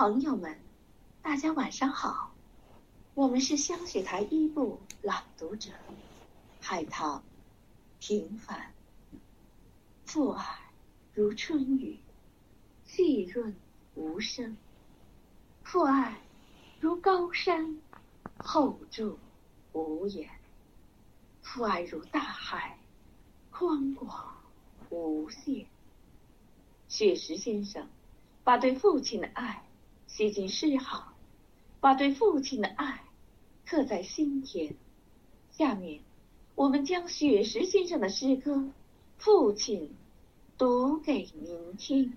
朋友们，大家晚上好，我们是香雪台一部朗读者，海棠，平凡，父爱如春雨，细润无声；父爱如高山，厚重无言；父爱如大海，宽广无限。雪石先生把对父亲的爱。写进诗行，把对父亲的爱刻在心田。下面，我们将雪石先生的诗歌《父亲》读给您听。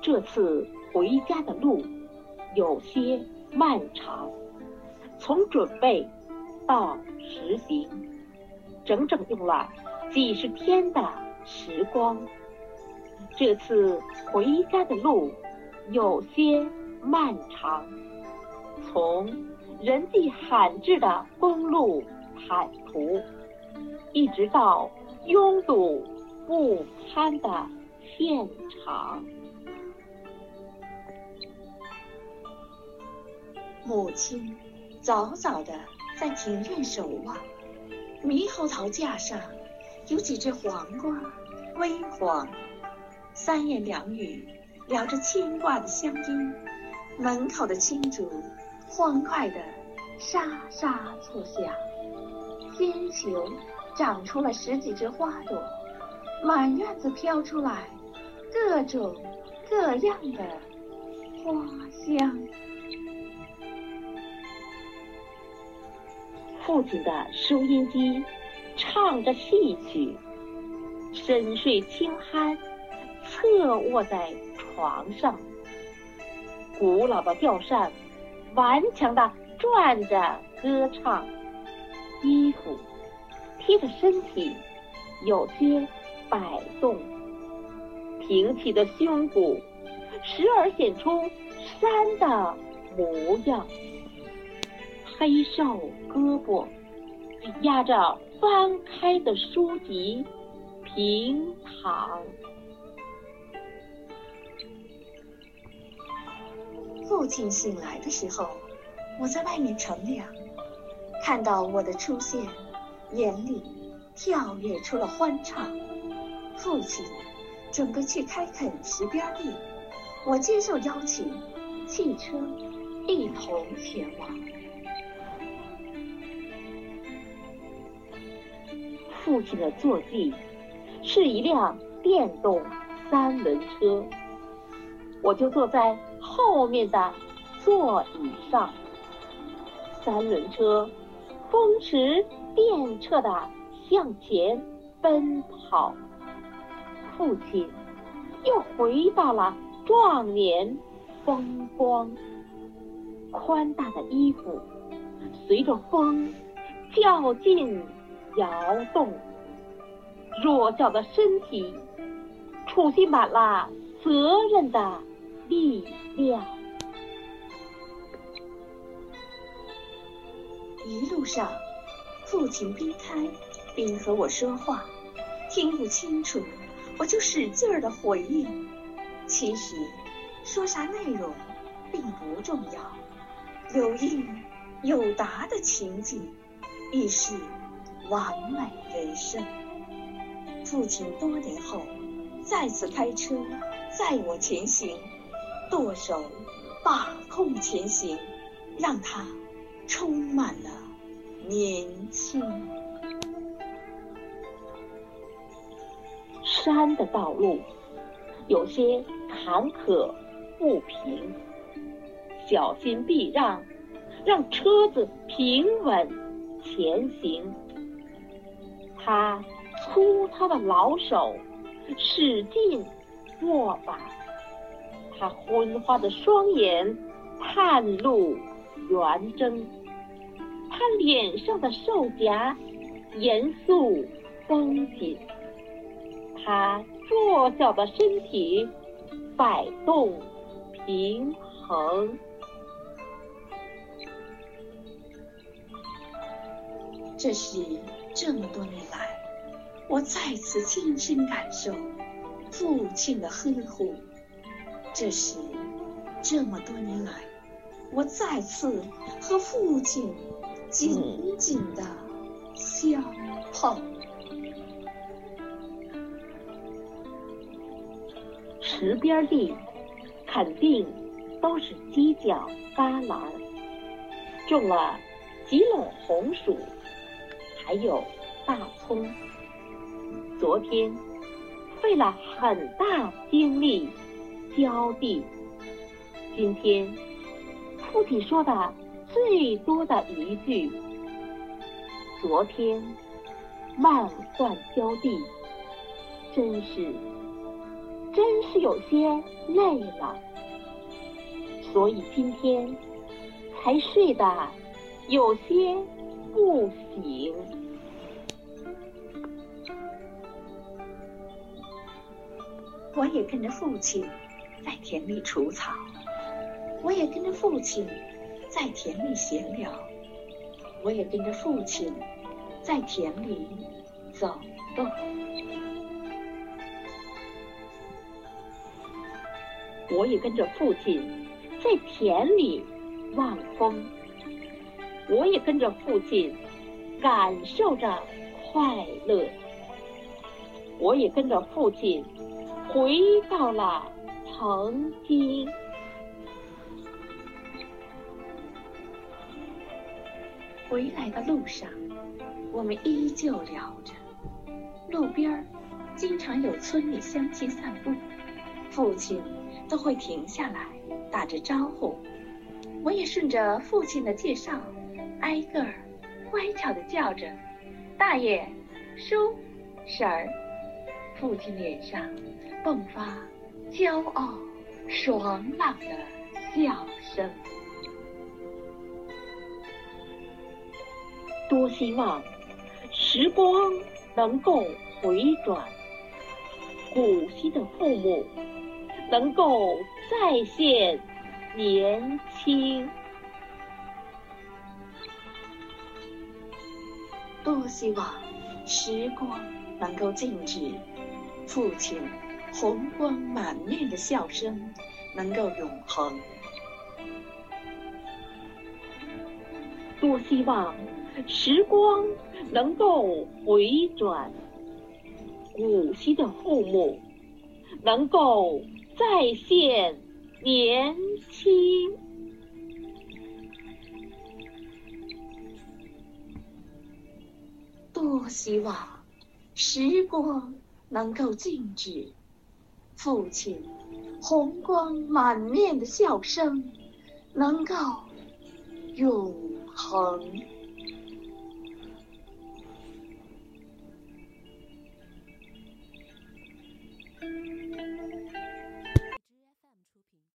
这次回家的路有些漫长，从准备到。实行，整整用了几十天的时光。这次回家的路有些漫长，从人迹罕至的公路坦途，一直到拥堵不堪的现场。母亲早早的。在庭院守望，猕猴桃架上有几只黄瓜，微黄。三言两语聊着牵挂的乡音，门口的青竹欢快的沙沙作响。仙球长出了十几只花朵，满院子飘出来各种各样的花香。父亲的收音机唱着戏曲，深睡轻酣，侧卧在床上。古老的吊扇顽强地转着歌唱，衣服贴着身体有些摆动，挺起的胸骨时而显出山的模样。黑瘦胳膊压着翻开的书籍，平躺。父亲醒来的时候，我在外面乘凉，看到我的出现，眼里跳跃出了欢畅。父亲准备去开垦石边地，我接受邀请，汽车一同前往。父亲的坐骑是一辆电动三轮车，我就坐在后面的座椅上。三轮车风驰电掣的向前奔跑，父亲又回到了壮年风光。宽大的衣服随着风较劲。摇动，弱小的身体，储蓄满了责任的力量。一路上，父亲边开边和我说话，听不清楚，我就使劲儿的回应。其实，说啥内容并不重要，有应有答的情景，亦是。完美人生。父亲多年后再次开车载我前行，舵手把控前行，让他充满了年轻。山的道路有些坎坷不平，小心避让，让车子平稳前行。他粗糙的老手使劲握把，他昏花的双眼探路圆睁，他脸上的瘦颊严肃绷紧，他弱小的身体摆动平衡。这是这么多年来，我再次亲身感受父亲的呵护。这是这么多年来，我再次和父亲紧紧的相碰。池边地肯定都是犄角旮旯，种了几垄红薯，还有大葱。昨天费了很大精力浇地，今天父亲说的最多的一句：“昨天慢换浇地，真是。”真是有些累了，所以今天才睡得有些不醒。我也跟着父亲在田里除草，我也跟着父亲在田里闲聊，我也跟着父亲在田里走动。我也跟着父亲在田里望风，我也跟着父亲感受着快乐，我也跟着父亲回到了曾经。回来的路上，我们依旧聊着，路边儿经常有村里乡亲散步，父亲。都会停下来打着招呼，我也顺着父亲的介绍，挨个儿乖巧的叫着大爷、叔、婶儿。父亲脸上迸发骄傲爽朗的笑声。多希望时光能够回转，古稀的父母。能够再现年轻，多希望时光能够静止，父亲红光满面的笑声能够永恒。多希望时光能够回转，古稀的父母能够。再现年轻，我希望时光能够静止，父亲红光满面的笑声能够永恒。